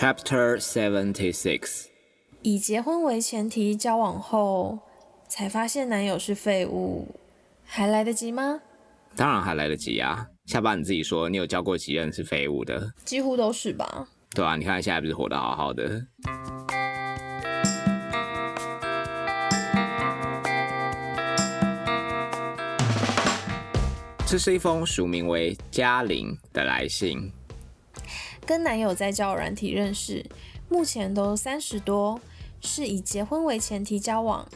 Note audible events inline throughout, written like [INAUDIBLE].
Chapter Seventy Six，以结婚为前提交往后，才发现男友是废物，还来得及吗？当然还来得及啊！下巴你自己说，你有交过几任是废物的？几乎都是吧。对啊，你看现在不是活得好好的。这是一封署名为嘉玲的来信。跟男友在交友软体认识，目前都三十多，是以结婚为前提交往。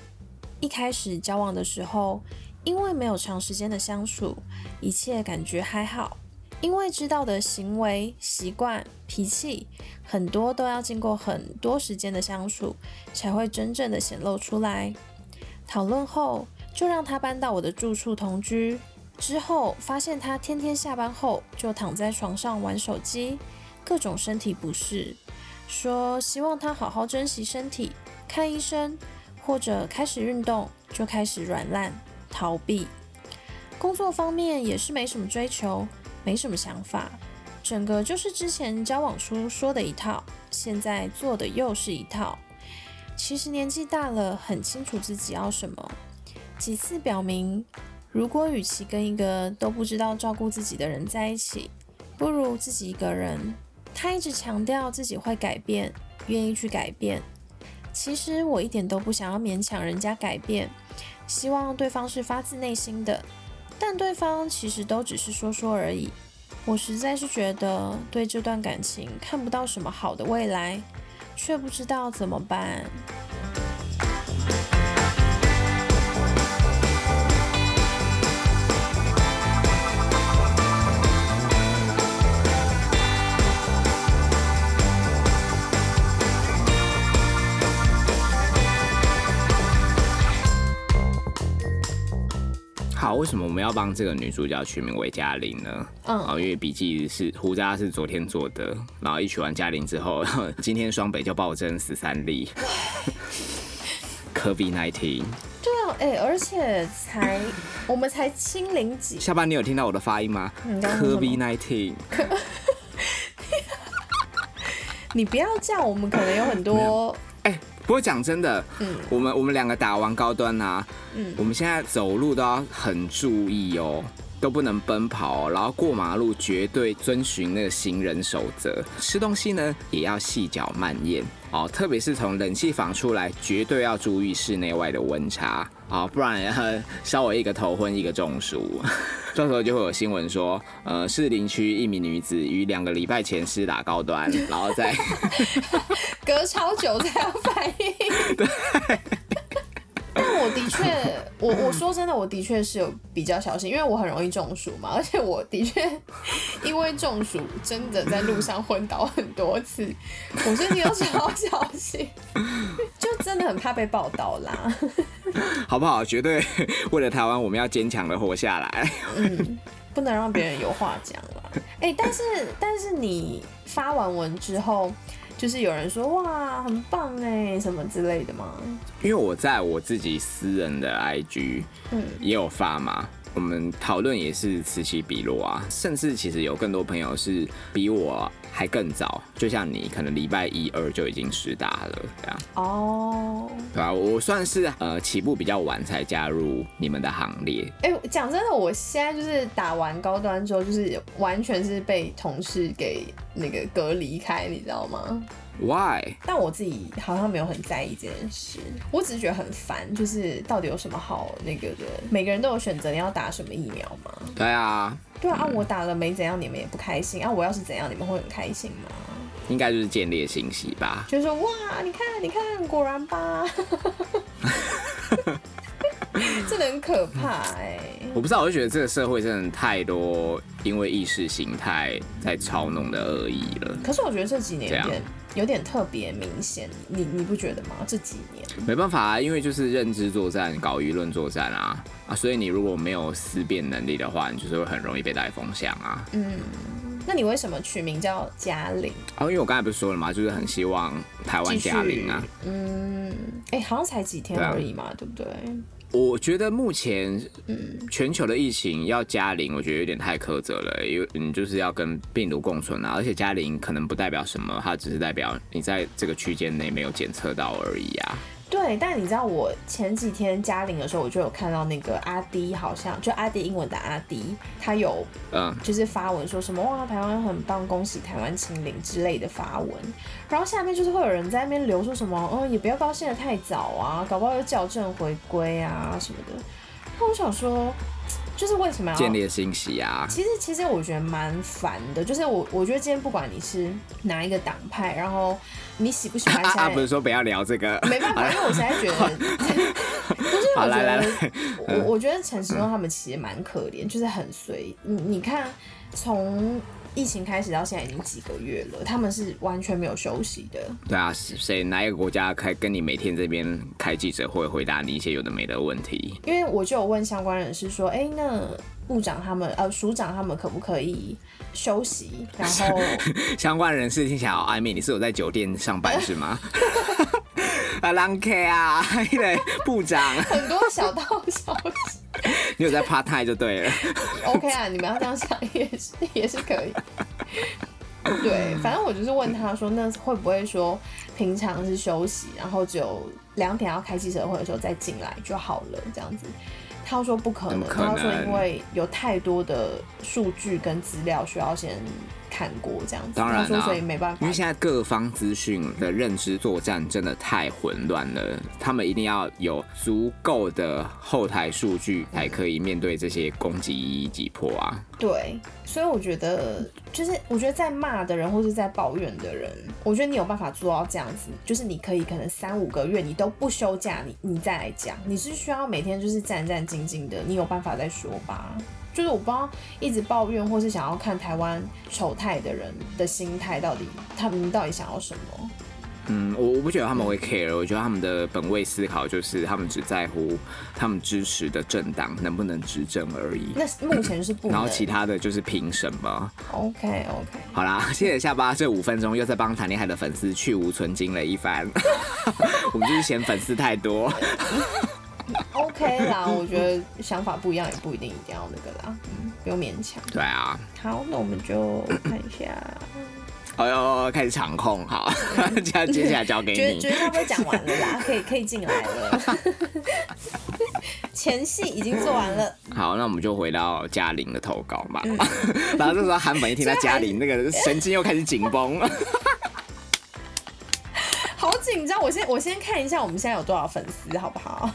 一开始交往的时候，因为没有长时间的相处，一切感觉还好。因为知道的行为习惯、脾气很多都要经过很多时间的相处，才会真正的显露出来。讨论后，就让他搬到我的住处同居。之后发现他天天下班后就躺在床上玩手机，各种身体不适，说希望他好好珍惜身体，看医生或者开始运动，就开始软烂逃避。工作方面也是没什么追求，没什么想法，整个就是之前交往初说的一套，现在做的又是一套。其实年纪大了，很清楚自己要什么，几次表明。如果与其跟一个都不知道照顾自己的人在一起，不如自己一个人。他一直强调自己会改变，愿意去改变。其实我一点都不想要勉强人家改变，希望对方是发自内心的。但对方其实都只是说说而已。我实在是觉得对这段感情看不到什么好的未来，却不知道怎么办。什么我们要帮这个女主角取名为嘉玲呢？嗯，哦，因为笔记是胡渣是昨天做的，然后一取完嘉玲之后，今天双北就暴增十三例，COVID nineteen。对啊，哎，而且才我们才清零几。下班你有听到我的发音吗？COVID nineteen。[LAUGHS] 你不要这样，我们可能有很多。哎，不过讲真的，嗯，我们我们两个打完高端啊，嗯，我们现在走路都要很注意哦，都不能奔跑，然后过马路绝对遵循那个行人守则，吃东西呢也要细嚼慢咽哦，特别是从冷气房出来，绝对要注意室内外的温差。好，不然 [LAUGHS] 稍微一个头昏，一个中暑，[LAUGHS] 到时候就会有新闻说，呃，士林区一名女子于两个礼拜前施打高端，然后再隔超久才有反应。对。[LAUGHS] 但我的确，我我说真的，我的确是有比较小心，因为我很容易中暑嘛，[LAUGHS] 而且我的确因为中暑，真的在路上昏倒很多次，我最近要超小心，[LAUGHS] 就真的很怕被报道啦。好不好？绝对为了台湾，我们要坚强的活下来。嗯，不能让别人有话讲了。哎，但是但是你发完文之后。就是有人说哇很棒哎什么之类的吗？因为我在我自己私人的 IG，嗯，也有发嘛。我们讨论也是此起彼落啊，甚至其实有更多朋友是比我还更早，就像你可能礼拜一二就已经实打了这样。哦，对啊？我算是呃起步比较晚才加入你们的行列。哎，讲真的，我现在就是打完高端之后，就是完全是被同事给那个隔离开，你知道吗？Why？但我自己好像没有很在意这件事，我只是觉得很烦，就是到底有什么好那个的？每个人都有选择你要打什么疫苗吗？对啊，对啊，我打了没怎样，你们也不开心啊？我要是怎样，你们会很开心吗？应该就是建立信息吧，就是说哇，你看，你看，果然吧。[LAUGHS] 真的很可怕哎！我不知道，我就觉得这个社会真的太多因为意识形态在操弄的恶意了。可是我觉得这几年有点有点特别明显，你你不觉得吗？这几年没办法啊，因为就是认知作战、搞舆论作战啊啊！所以你如果没有思辨能力的话，你就是会很容易被带风向啊。嗯，那你为什么取名叫嘉玲？哦，因为我刚才不是说了吗？就是很希望台湾嘉玲啊。嗯，哎，好像才几天而已嘛，对不对？我觉得目前，嗯，全球的疫情要加零，我觉得有点太苛责了，因为你就是要跟病毒共存啊，而且加零可能不代表什么，它只是代表你在这个区间内没有检测到而已啊。对，但你知道我前几天嘉玲的时候，我就有看到那个阿迪，好像就阿迪英文的阿迪，他有嗯，就是发文说什么哇台湾很棒，恭喜台湾清零之类的发文，然后下面就是会有人在那边留说什么，嗯也不要高兴的太早啊，搞不好又校正回归啊什么的，那我想说。就是为什么要建立信息啊？其实其实我觉得蛮烦的。就是我我觉得今天不管你是哪一个党派，然后你喜不喜欢，啊不是说不要聊这个，没办法，因为我现在觉得，[LAUGHS] 不是我觉得，我我觉得陈时中他们其实蛮可怜，就是很随你你看从。疫情开始到现在已经几个月了，他们是完全没有休息的。对啊，谁哪一个国家开跟你每天这边开记者会回答你一些有的没的问题？因为我就有问相关人士说，哎，那部长他们呃署长他们可不可以休息？然后 [LAUGHS] 相关人士听起来好暧昧，你是有在酒店上班是吗？[LAUGHS] 啊，狼 K 啊，[LAUGHS] 对，部长，很多小道消息。你有在怕太就对了。OK 啊，你们要这样想也是也是可以。对，反正我就是问他说，那会不会说平常是休息，然后只有两点要开记者会的时候再进来就好了，这样子。他说不可能，他说因为有太多的数据跟资料需要先看过这样子，当然所以没办法。因为现在各方资讯的认知作战真的太混乱了，他们一定要有足够的后台数据才可以面对这些攻击一一击破啊。对，所以我觉得就是我觉得在骂的人或是在抱怨的人，我觉得你有办法做到这样子，就是你可以可能三五个月你都不休假，你你再来讲，你是需要每天就是战战兢兢的，你有办法再说吧。就是我不知道一直抱怨或是想要看台湾丑态的人的心态到底，他们到底想要什么？嗯，我我不觉得他们会 care，我觉得他们的本位思考就是他们只在乎他们支持的政党能不能执政而已。那目前是不，然后其他的就是凭什么？OK OK，好啦，谢谢下巴这五分钟又在帮谈恋爱的粉丝去无存精了一番。[LAUGHS] 我们就是嫌粉丝太多。OK 啦，我觉得想法不一样也不一定一定要那个啦，嗯，不用勉强。对啊。好，那我们就看一下。哎呦，开始场控，好，接 [LAUGHS] 接下来交给你。觉得差不多讲完了啦，可 [LAUGHS] 以可以进来了。[LAUGHS] 前戏已经做完了。好，那我们就回到嘉玲的投稿吧。然后这时候韩本一听到嘉玲，那个神经又开始紧绷。好紧张！我先我先看一下我们现在有多少粉丝，好不好？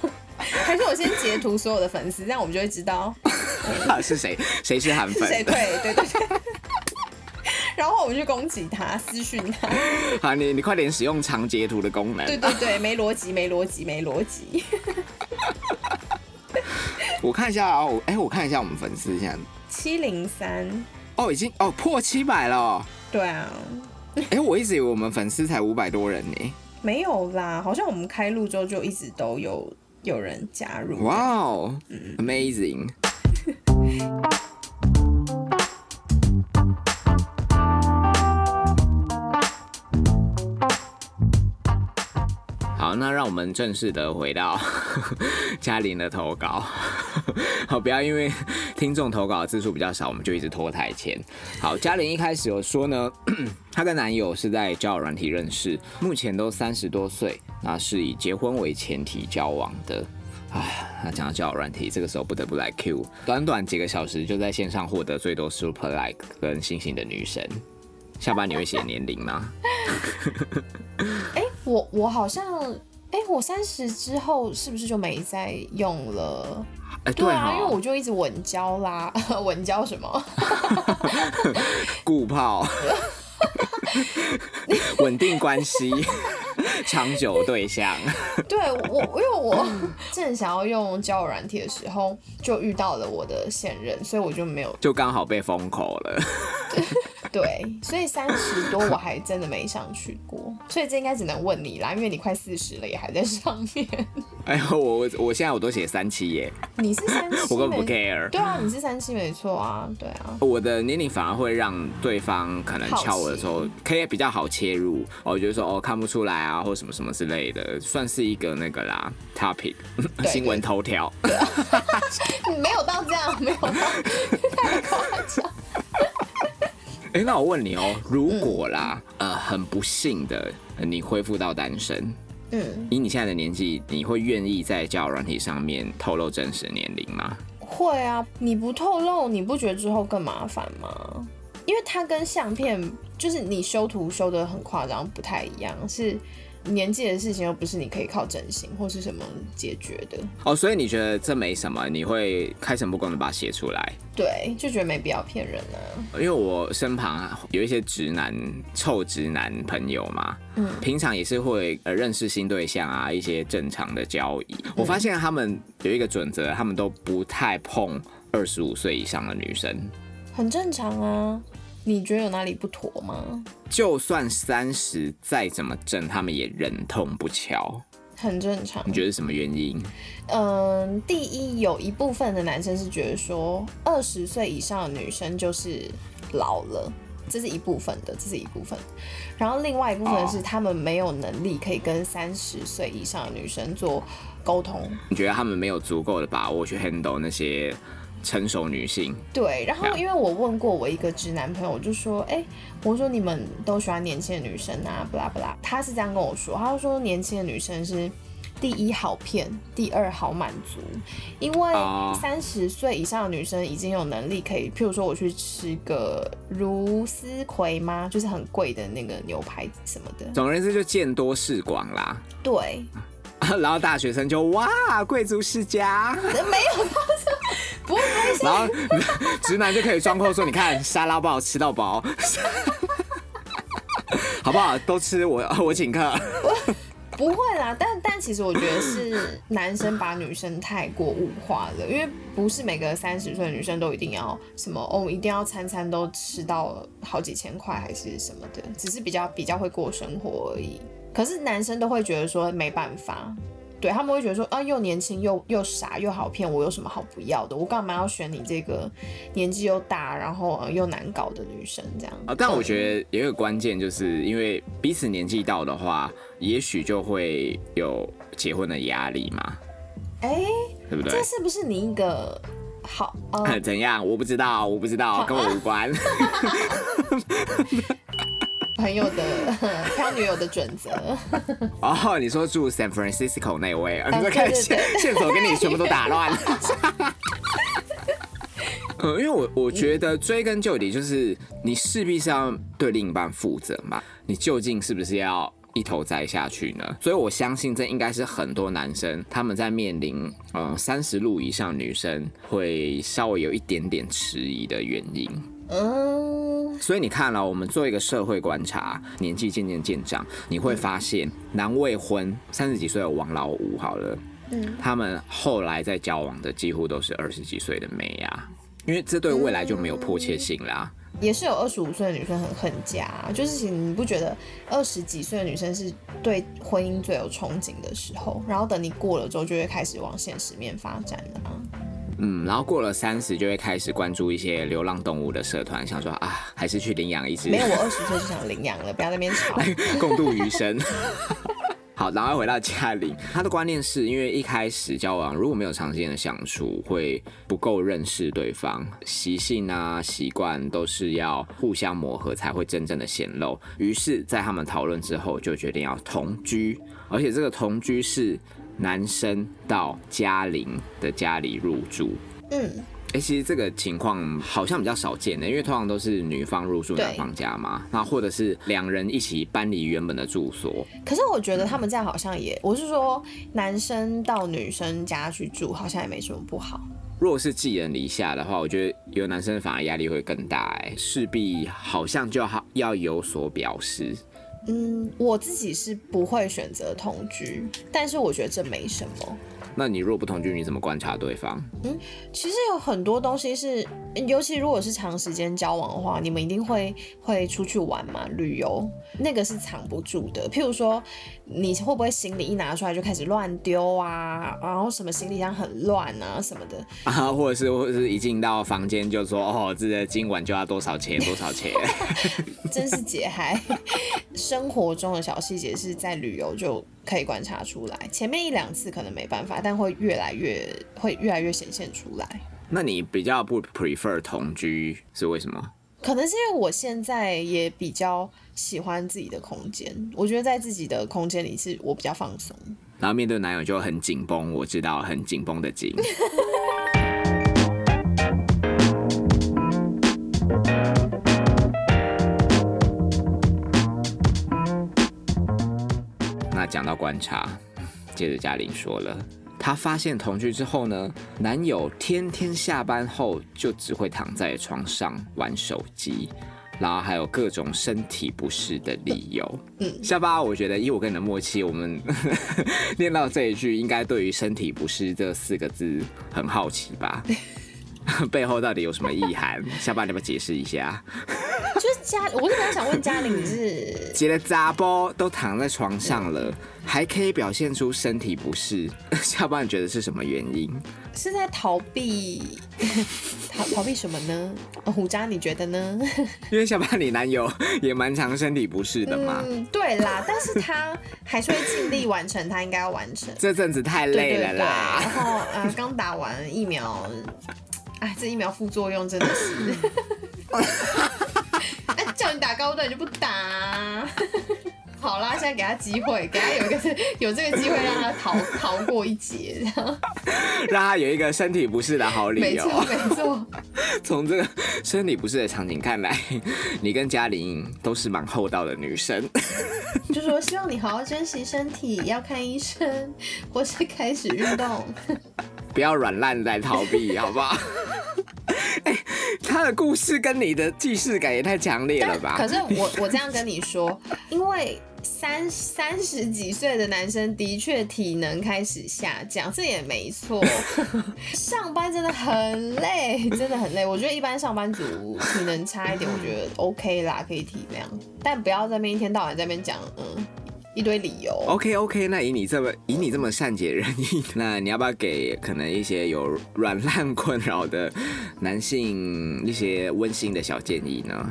还是我先截图所有的粉丝，这样我们就会知道 [LAUGHS] 是谁谁是韩粉。谁对对对对。然后我们去攻击他，私讯他。好，你你快点使用长截图的功能。对对对，[LAUGHS] 没逻辑，没逻辑，没逻辑。我看一下啊，我哎，我看一下我们粉丝现在七零三。哦，已经哦破七百了。对啊。哎，我一直以为我们粉丝才五百多人呢。没有啦，好像我们开录之后就一直都有有人加入。哇哦，Amazing。那让我们正式的回到 [LAUGHS] 嘉玲的投稿。[LAUGHS] 好，不要因为听众投稿的字数比较少，我们就一直拖台前。好，嘉玲一开始有说呢，[CLEARS THROAT] 她跟男友是在交友软体认识，目前都三十多岁，那是以结婚为前提交往的。哎，那讲到交友软体，这个时候不得不来 Q，短短几个小时就在线上获得最多 Super Like 跟星星的女神。下班你会写年龄吗？[LAUGHS] 哎，我我好像，哎，我三十之后是不是就没再用了？哎，对啊，因为我就一直稳交啦，[LAUGHS] 稳交什么？[LAUGHS] 固炮，[LAUGHS] 稳定关系，长久对象。对我，因为我正想要用交友软体的时候，就遇到了我的现任，所以我就没有，就刚好被封口了。对，所以三十多我还真的没上去过，所以这应该只能问你啦，因为你快四十了也还在上面。哎呦，我我我现在我都写三七耶，你是三七，我根本不 care。对啊，你是三七没错啊，对啊。我的年龄反而会让对方可能敲我的时候，可以比较好切入。我觉得说哦看不出来啊，或什么什么之类的，算是一个那个啦 topic [LAUGHS] 新闻头条。[LAUGHS] 没有到这样，没有到 [LAUGHS] 太夸张。哎，那我问你哦，如果啦，呃，很不幸的，你恢复到单身，嗯，以你现在的年纪，你会愿意在交友软体上面透露真实年龄吗？会啊，你不透露，你不觉得之后更麻烦吗？因为它跟相片，就是你修图修的很夸张，不太一样，是。年纪的事情又不是你可以靠整形或是什么解决的哦，所以你觉得这没什么，你会开诚布公的把它写出来？对，就觉得没必要骗人啊。因为我身旁有一些直男、臭直男朋友嘛，嗯，平常也是会呃认识新对象啊，一些正常的交易。我发现他们有一个准则，他们都不太碰二十五岁以上的女生，很正常啊。你觉得有哪里不妥吗？就算三十再怎么正，他们也忍痛不敲，很正常。你觉得什么原因？嗯，第一，有一部分的男生是觉得说，二十岁以上的女生就是老了，这是一部分的，这是一部分。然后另外一部分是他们没有能力可以跟三十岁以上的女生做沟通。你觉得他们没有足够的把握去 handle 那些？成熟女性。对，然后因为我问过我一个直男朋友，我就说，哎，我说你们都喜欢年轻的女生啊，不啦不啦，他是这样跟我说，他就说年轻的女生是第一好骗，第二好满足，因为三十岁以上的女生已经有能力可以，譬如说我去吃个如斯葵吗？就是很贵的那个牛排什么的，总而言之就见多识广啦。对，[LAUGHS] 然后大学生就哇，贵族世家，没有。不会，然后 [LAUGHS] 直男就可以装酷说：“你看沙拉不好吃到饱，[LAUGHS] 好不好？都吃我，我请客。”不会啦，但但其实我觉得是男生把女生太过物化了，因为不是每个三十岁的女生都一定要什么哦，一定要餐餐都吃到好几千块还是什么的，只是比较比较会过生活而已。可是男生都会觉得说没办法。对他们会觉得说啊，又年轻又又傻又好骗，我有什么好不要的？我干嘛要选你这个年纪又大，然后又难搞的女生这样？啊，但我觉得有一个关键，就是因为彼此年纪到的话，也许就会有结婚的压力嘛。哎，对不对？这是不是你一个好？[LAUGHS] 怎样？我不知道，我不知道，跟我无关。[LAUGHS] 朋友的 [LAUGHS] 挑女友的准则 [LAUGHS] 哦，你说住 San Francisco 那位，你说看线线索给你全部都打乱了。呃，[LAUGHS] 因为我我觉得追根究底，就是你势必是要对另一半负责嘛。你究竟是不是要一头栽下去呢？所以我相信这应该是很多男生他们在面临呃三十路以上女生会稍微有一点点迟疑的原因。嗯，所以你看了，我们做一个社会观察，年纪渐渐渐长，你会发现男未婚三十几岁的王老五好了，嗯，他们后来在交往的几乎都是二十几岁的妹呀，因为这对未来就没有迫切性啦。也是有二十五岁的女生很恨嫁，就是你不觉得二十几岁的女生是对婚姻最有憧憬的时候，然后等你过了之后，就会开始往现实面发展了。嗯，然后过了三十就会开始关注一些流浪动物的社团，想说啊，还是去领养一只。没有，我二十岁就想领养了，不要那边吵。[LAUGHS] 共度余生。[LAUGHS] 好，然后回到嘉玲，他的观念是因为一开始交往如果没有长时间的相处，会不够认识对方，习性啊习惯都是要互相磨合才会真正的显露。于是，在他们讨论之后，就决定要同居，而且这个同居是。男生到嘉玲的家里入住，嗯，哎，其实这个情况好像比较少见的，因为通常都是女方入住男方家嘛，那或者是两人一起搬离原本的住所。可是我觉得他们这样好像也，我是说男生到女生家去住，好像也没什么不好。如果是寄人篱下的话，我觉得有男生反而压力会更大，哎，势必好像就好要有所表示。嗯，我自己是不会选择同居，但是我觉得这没什么。那你如果不同居，你怎么观察对方？嗯，其实有很多东西是，尤其如果是长时间交往的话，你们一定会会出去玩嘛，旅游，那个是藏不住的。譬如说，你会不会行李一拿出来就开始乱丢啊？然后什么行李箱很乱啊什么的 [LAUGHS] 啊？或者是或者是一进到房间就说哦，这个今晚就要多少钱多少钱？[LAUGHS] 真是解嗨！[LAUGHS] 生活中的小细节是在旅游就。可以观察出来，前面一两次可能没办法，但会越来越会越来越显现出来。那你比较不 prefer 同居是为什么？可能是因为我现在也比较喜欢自己的空间，我觉得在自己的空间里是我比较放松。然后面对男友就很紧绷，我知道很紧绷的紧。[LAUGHS] 讲到观察，接着嘉玲说了，她发现同居之后呢，男友天天下班后就只会躺在床上玩手机，然后还有各种身体不适的理由。嗯，下巴，我觉得以我跟你的默契，我们 [LAUGHS] 念到这一句，应该对于身体不适这四个字很好奇吧？[LAUGHS] 背后到底有什么意涵？下巴，你们解释一下？就是嘉，我是很想问嘉玲，是姐的杂包都躺在床上了，还可以表现出身体不适，[LAUGHS] 下班你觉得是什么原因？是在逃避逃逃避什么呢？虎渣你觉得呢？[LAUGHS] 因为下巴你男友也蛮常身体不适的嘛。嗯，对啦，但是他还是会尽力完成他应该要完成。这阵子太累了啦，然后呃刚打完疫苗，哎，这疫苗副作用真的是。[LAUGHS] 叫你打高端你就不打，[LAUGHS] 好啦，现在给他机会，给他有一个有这个机会让他逃逃过一劫，这样，让他有一个身体不适的好理由。没错没错。[LAUGHS] 从这个身体不适的场景看来，你跟嘉玲都是蛮厚道的女生。[LAUGHS] 就说希望你好好珍惜身体，要看医生，或是开始运动，不要软烂在逃避，好不好？哎，[LAUGHS] 他的故事跟你的既视感也太强烈了吧？可是我 [LAUGHS] 我这样跟你说，因为三三十几岁的男生的确体能开始下降，这也没错。[LAUGHS] 上班真的很累，真的很累。我觉得一般上班族体能差一点，我觉得 OK 啦，可以体谅，但不要在那边一天到晚在那边讲，嗯。一堆理由。OK OK，那以你这么以你这么善解人意，那你要不要给可能一些有软烂困扰的男性一些温馨的小建议呢？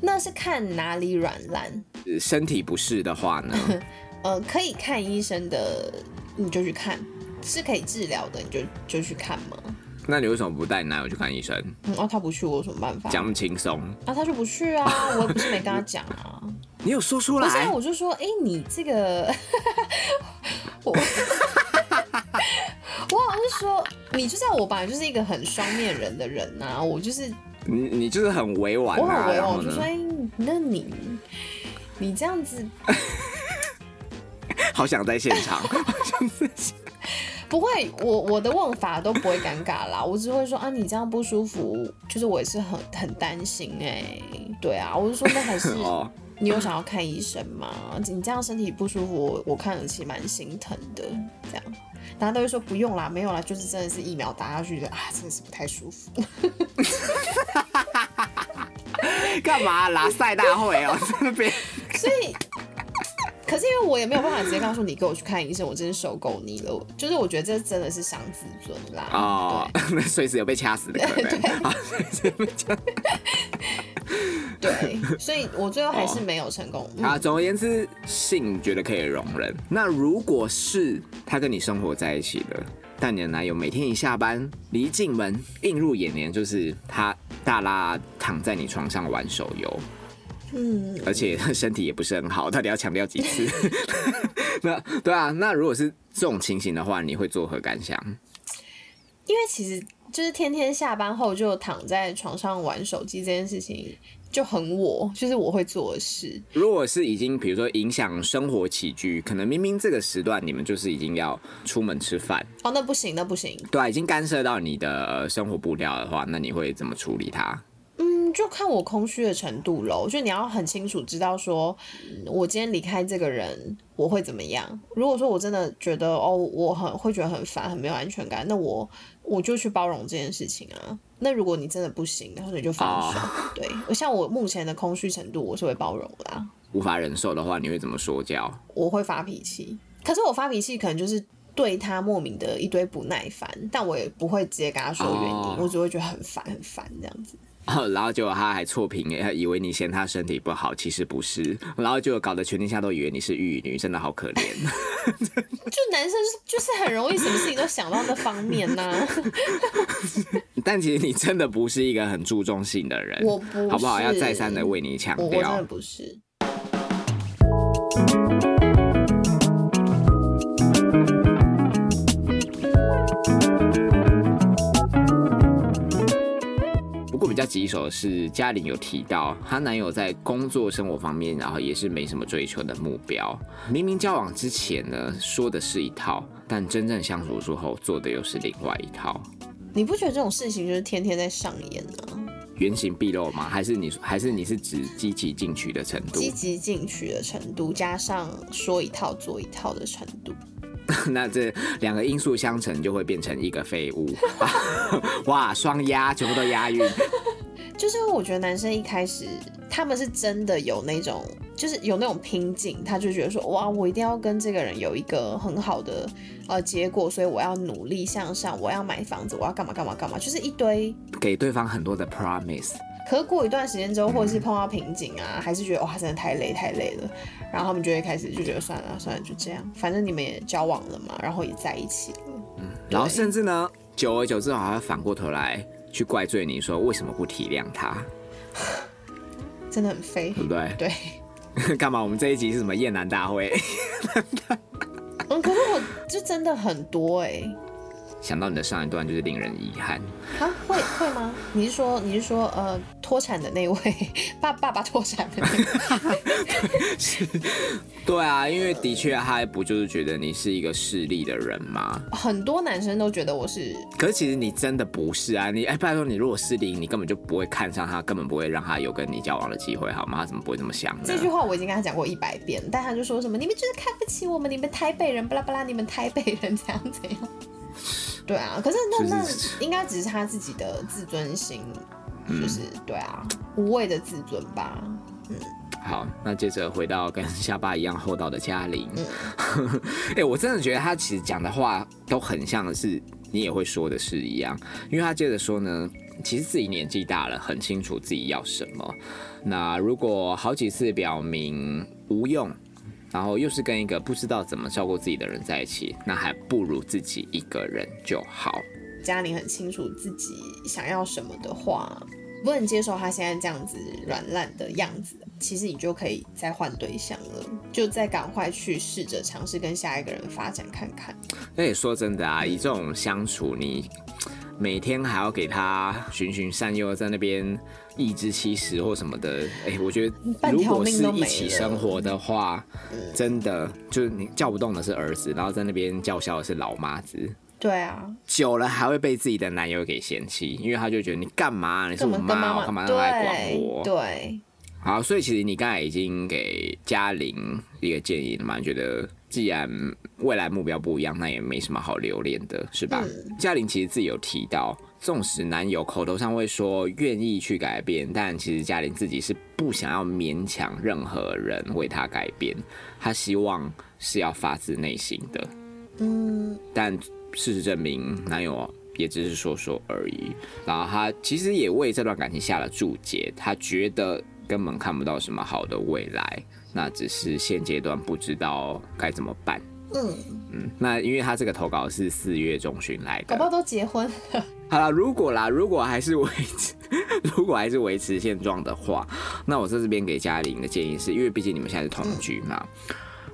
那是看哪里软烂。身体不适的话呢？[LAUGHS] 呃，可以看医生的，你就去看；是可以治疗的，你就就去看嘛。那你为什么不带你男友去看医生？嗯，哦，他不去，我有什么办法？讲那么轻松。啊，他就不去啊，[LAUGHS] 我也不是没跟他讲啊。你有说出来？不是，我就说，哎，你这个，[LAUGHS] 我，[LAUGHS] 我好像是说，你就像我本来就是一个很双面人的人呐，我就是你，你就是很委婉，我很委婉，我就说，哎，那你，你这样子，好想在现场，不会，我我的问法都不会尴尬啦，我只会说啊，你这样不舒服，就是我也是很很担心哎，对啊，我就说那还是。[LAUGHS] 你有想要看医生吗？你这样身体不舒服，我我看了其实蛮心疼的。这样，大家都会说不用啦，没有啦，就是真的是疫苗打下去，啊，真的是不太舒服。[LAUGHS] 干嘛拉赛大会哦？这边。[LAUGHS] 所以，可是因为我也没有办法直接告诉你，给我去看医生，我真是受够你了。就是我觉得这真的是伤自尊啦。哦，[LAUGHS] 那随时有 [LAUGHS] [LAUGHS] 被掐死的可能。对，所以我最后还是没有成功。啊，总而言之，性觉得可以容忍。那如果是他跟你生活在一起的，但你的男友每天一下班，离进门映入眼帘就是他大拉躺在你床上玩手游，嗯，而且 [LAUGHS] 身体也不是很好，到底要强调几次？[LAUGHS] 那对啊，那如果是这种情形的话，你会作何感想？因为其实就是天天下班后就躺在床上玩手机这件事情。就很我，就是我会做的事。如果是已经，比如说影响生活起居，可能明明这个时段你们就是已经要出门吃饭，哦，那不行，那不行。对，已经干涉到你的生活步调的话，那你会怎么处理它？嗯，就看我空虚的程度喽。就你要很清楚知道说，我今天离开这个人，我会怎么样？如果说我真的觉得哦，我很会觉得很烦，很没有安全感，那我我就去包容这件事情啊。那如果你真的不行，然后你就放手。对，像我目前的空虚程度，我是会包容啦。无法忍受的话，你会怎么说教？我会发脾气，可是我发脾气可能就是对他莫名的一堆不耐烦，但我也不会直接跟他说原因，我只会觉得很烦很烦这样子。[LAUGHS] 然后结果他还错评，他以为你嫌他身体不好，其实不是。然后就搞得全天下都以为你是玉女，真的好可怜。[LAUGHS] 就男生就是很容易什么事情都想到那方面呢。[LAUGHS] 但其实你真的不是一个很注重性的人，我不，好不好？要再三的为你强调，我真的不是。比较棘手的是，嘉玲有提到她男友在工作生活方面，然后也是没什么追求的目标。明明交往之前呢，说的是一套，但真正相处之后做的又是另外一套。你不觉得这种事情就是天天在上演吗？原形毕露吗？还是你还是你是指积极进取的程度？积极进取的程度加上说一套做一套的程度。[LAUGHS] 那这两个因素相乘，就会变成一个废物。[LAUGHS] 哇，双押，全部都押韵。就是我觉得男生一开始他们是真的有那种，就是有那种拼劲，他就觉得说，哇，我一定要跟这个人有一个很好的呃结果，所以我要努力向上，我要买房子，我要干嘛干嘛干嘛，就是一堆给对方很多的 promise。可是过一段时间之后，或者是碰到瓶颈啊，还是觉得哇，真的太累太累了，然后他们就会开始就觉得算了算了，就这样，反正你们也交往了嘛，然后也在一起了，嗯，然后甚至呢，久而久之，好像反过头来去怪罪你说为什么不体谅他，[SIGHS] 真的很飞，对不对？[LAUGHS] 对，[LAUGHS] 干嘛？我们这一集是什么厌男大会？[LAUGHS] 嗯，可是我就真的很多哎。想到你的上一段就是令人遗憾啊，会会吗？你是说你是说呃脱产的那位爸爸爸脱产的？[LAUGHS] 是，对啊，因为的确他不就是觉得你是一个势利的人吗？[LAUGHS] 很多男生都觉得我是，可是其实你真的不是啊！你哎，拜托你如果势利，你根本就不会看上他，根本不会让他有跟你交往的机会，好吗？他怎么不会这么想呢？这句话我已经跟他讲过一百遍，但他就说什么你们就是看不起我们，你们台北人巴拉巴拉，你们台北人怎样怎样。对啊，可是那那应该只是他自己的自尊心，就是对啊，无谓的自尊吧。嗯，好，那接着回到跟下巴一样厚道的嘉玲。[LAUGHS] 哎，我真的觉得他其实讲的话都很像是你也会说的是一样，因为他接着说呢，其实自己年纪大了，很清楚自己要什么。那如果好几次表明无用。然后又是跟一个不知道怎么照顾自己的人在一起，那还不如自己一个人就好。家里很清楚自己想要什么的话，不能接受他现在这样子软烂的样子，其实你就可以再换对象了，就再赶快去试着尝试跟下一个人发展看看。那也说真的啊，以这种相处，你每天还要给他循循善诱，在那边。一之七十或什么的，哎，我觉得如果是一起生活的话，真的就是你叫不动的是儿子，然后在那边叫嚣的是老妈子。对啊，久了还会被自己的男友给嫌弃，因为他就觉得你干嘛？你是我妈，我干嘛要来管我？对。好，所以其实你刚才已经给嘉玲一个建议了嘛？你觉得既然未来目标不一样，那也没什么好留恋的，是吧？嘉玲其实自己有提到。纵使男友口头上会说愿意去改变，但其实嘉玲自己是不想要勉强任何人为她改变，她希望是要发自内心的。嗯，但事实证明，男友也只是说说而已。然后她其实也为这段感情下了注解，他觉得根本看不到什么好的未来，那只是现阶段不知道该怎么办。嗯嗯，那因为他这个投稿是四月中旬来的，宝宝都结婚了。[LAUGHS] 好了，如果啦，如果还是维持，[LAUGHS] 如果还是维持现状的话，那我在这边给嘉玲的建议是，因为毕竟你们现在是同居嘛，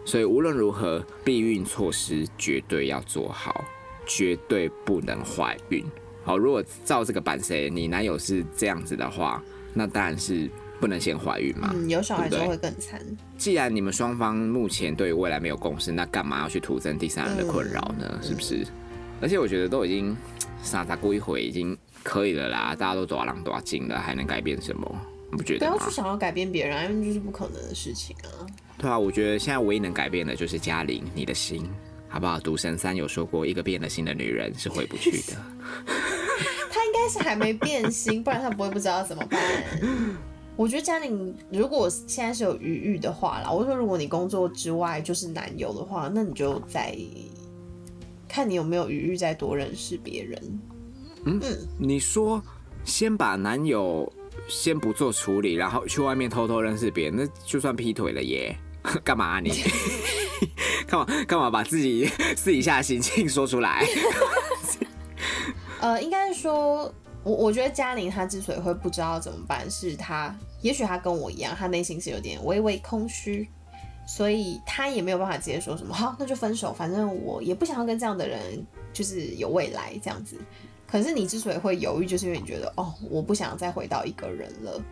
所以无论如何，避孕措施绝对要做好，绝对不能怀孕。好，如果照这个版谁，你男友是这样子的话，那当然是。不能先怀孕嘛？嗯，有小孩就会更惨。既然你们双方目前对未来没有共识，那干嘛要去徒增第三人的困扰呢？是不是？而且我觉得都已经傻傻过一回，已经可以了啦，大家都多狼多精了，还能改变什么？你不觉得吗？不要去想要改变别人，因为就是不可能的事情啊。对啊，我觉得现在唯一能改变的就是嘉玲你的心，好不好？赌神三有说过，一个变了心的女人是回不去的。[LAUGHS] 她应该是还没变心，不然她不会不知道怎么办。[LAUGHS] 我觉得嘉玲，如果现在是有余裕的话啦，我说如果你工作之外就是男友的话，那你就在看你有没有余裕再多认识别人。嗯，你说先把男友先不做处理，然后去外面偷偷认识别人，那就算劈腿了耶？[LAUGHS] 干嘛啊你？[LAUGHS] 干嘛干嘛把自己 [LAUGHS] 私底下的心情说出来？呃，应该是说，我我觉得嘉玲她之所以会不知道怎么办，是她也许她跟我一样，她内心是有点微微空虚，所以她也没有办法直接说什么好，那就分手，反正我也不想要跟这样的人就是有未来这样子。可是你之所以会犹豫，就是因为你觉得哦，我不想再回到一个人了。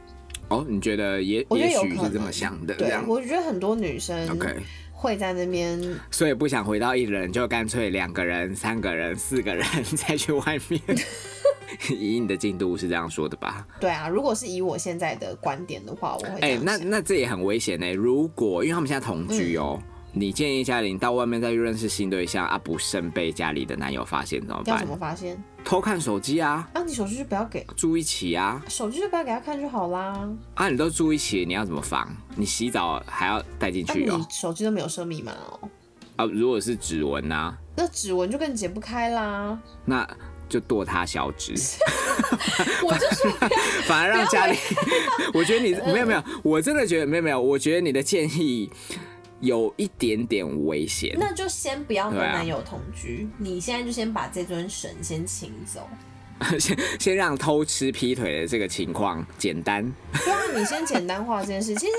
哦，你觉得也也许是这么想的？对，我觉得很多女生 OK 会在那边，[LAUGHS] 所以不想回到一人，就干脆两个人、三个人、四个人 [LAUGHS] 再去外面。[LAUGHS] [LAUGHS] 以你的进度是这样说的吧？对啊，如果是以我现在的观点的话，我会哎，那那这也很危险呢。如果因为他们现在同居哦。你建议嘉玲到外面再去认识新对象啊，不慎被家里的男友发现怎么办？要怎么发现？偷看手机啊！啊，你手机就不要给住一起啊！手机就不要给他看就好啦。啊，你都住一起，你要怎么防？你洗澡还要带进去哦？你手机都没有设密码哦？啊，如果是指纹呢？那指纹就更解不开啦。那就剁他小指。[LAUGHS] 我就是，反而让家里，我觉得你没有没有，我真的觉得没有没有，我觉得你的建议。有一点点危险，那就先不要跟男友同居。你现在就先把这尊神先请走，先先让偷吃劈腿的这个情况简单。对啊，你先简单化这件事。其实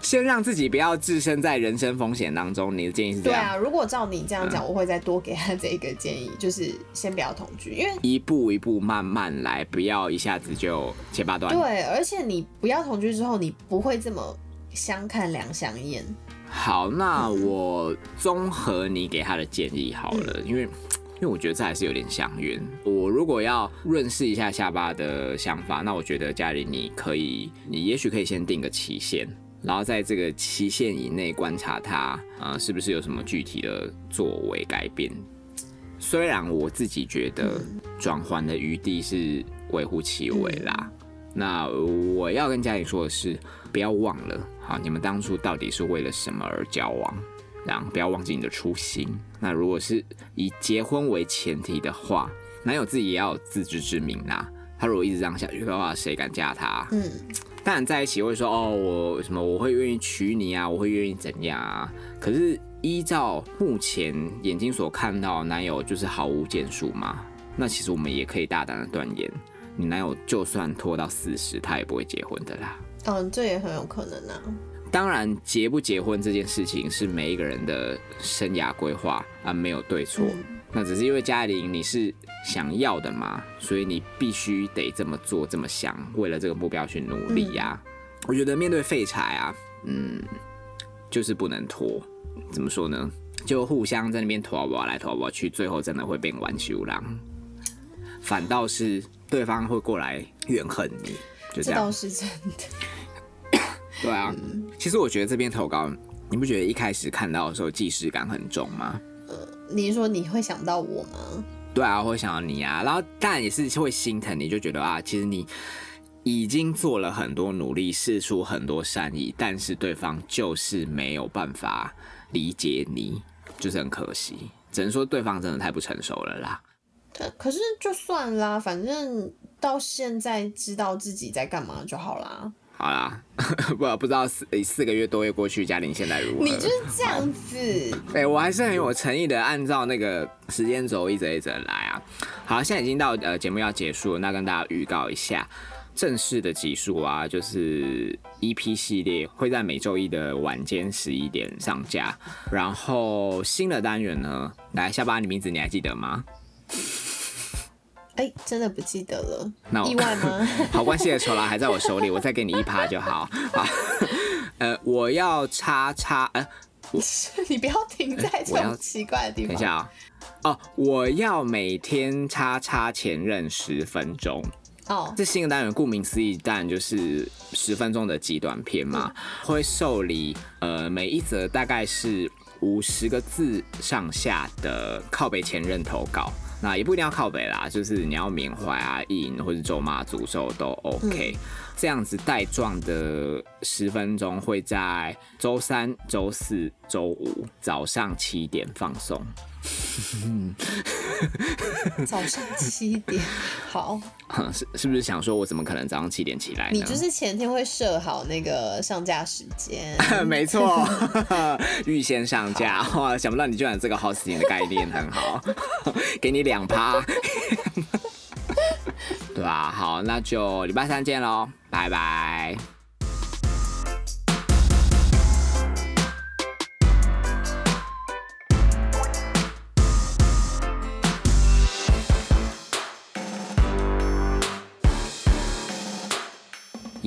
先让自己不要置身在人生风险当中。你的建议是这样？对啊，如果照你这样讲，我会再多给他这一个建议，就是先不要同居，因为一步一步慢慢来，不要一下子就切八段。对，而且你不要同居之后，你不会这么相看两相厌。好，那我综合你给他的建议好了，因为因为我觉得这还是有点相远。我如果要润饰一下下巴的想法，那我觉得家里你可以，你也许可以先定个期限，然后在这个期限以内观察他啊，是不是有什么具体的作为改变。虽然我自己觉得转换的余地是微乎其微啦。那我要跟家里说的是，不要忘了，好，你们当初到底是为了什么而交往？然后不要忘记你的初心。那如果是以结婚为前提的话，男友自己也要有自知之明啦。他如果一直这样下去的话，谁敢嫁他？嗯，当然在一起会说哦，我什么我会愿意娶你啊，我会愿意怎样啊？可是依照目前眼睛所看到，男友就是毫无建树嘛。那其实我们也可以大胆的断言。你男友就算拖到四十，他也不会结婚的啦。嗯，这也很有可能啊。当然，结不结婚这件事情是每一个人的生涯规划啊，没有对错。那只是因为嘉玲你是想要的嘛，所以你必须得这么做，这么想，为了这个目标去努力呀。我觉得面对废柴啊，嗯，就是不能拖。怎么说呢？就互相在那边拖啊来拖啊去，最后真的会变玩修狼。反倒是。对方会过来怨恨你，就这样。这倒是真的。对啊，其实我觉得这篇投稿，你不觉得一开始看到的时候既视感很重吗？呃，你是说你会想到我吗？对啊，会想到你啊，然后当然也是会心疼你，就觉得啊，其实你已经做了很多努力，试出很多善意，但是对方就是没有办法理解你，就是很可惜。只能说对方真的太不成熟了啦。可是就算啦，反正到现在知道自己在干嘛就好啦。好啦，[LAUGHS] 不不知道四四个月多月过去，嘉玲现在如何？你就是这样子。[LAUGHS] 哎，我还是很有诚意的，按照那个时间轴一则一则来啊。好，现在已经到呃节目要结束了，那跟大家预告一下，正式的集数啊，就是 EP 系列会在每周一的晚间十一点上架。然后新的单元呢，来下巴，你名字你还记得吗？哎，真的不记得了，意外吗？[LAUGHS] 好关系的酬劳还在我手里，我再给你一趴就好。[LAUGHS] 好，呃，我要叉叉，呃，你不要停在这种奇怪的地方。等一下啊，哦，我要每天叉叉前任十分钟。哦，这新的单元顾名思义，当然就是十分钟的极短片嘛，会受理呃每一则大概是五十个字上下的靠北前任投稿。那也不一定要靠北啦，就是你要缅怀啊、意淫或者咒骂、诅咒都 OK。这样子带状的十分钟会在周三、周四周五早上七点放送。早上七点，好，[LAUGHS] 是是不是想说，我怎么可能早上七点起来？你就是前天会设好那个上架时间，[LAUGHS] 没错，[LAUGHS] 预先上架。哇，想不到你居然这个好时间的概念很好，给你两趴，对吧？好，那就礼拜三见喽，拜拜。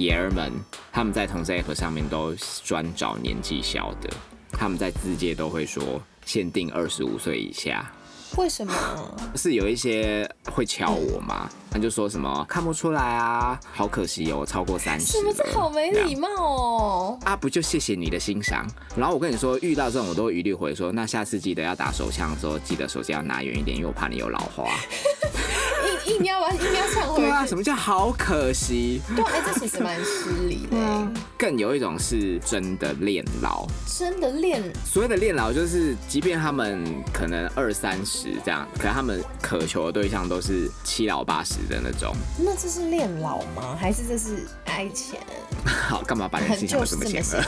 爷儿们，他们在同事 app 上面都专找年纪小的，他们在字界都会说限定二十五岁以下。为什么？[LAUGHS] 是有一些会敲我吗？他就说什么看不出来啊，好可惜哦，超过三十。什么这好没礼貌哦！啊，不就谢谢你的欣赏。然后我跟你说，遇到这种我都会一律回说，那下次记得要打手枪的时候，记得手机要拿远一点，因为我怕你有老花。硬硬要把硬要抢回去。对啊，什么叫好可惜？对，哎，这其实蛮失礼的。更有一种是真的恋老，真的恋。所谓的恋老，就是即便他们可能二三十这样，可他们渴求的对象都是七老八十的那种。那这是恋老吗？还是这是爱钱？[LAUGHS] 好，干嘛把人心想的这么险恶？[LAUGHS]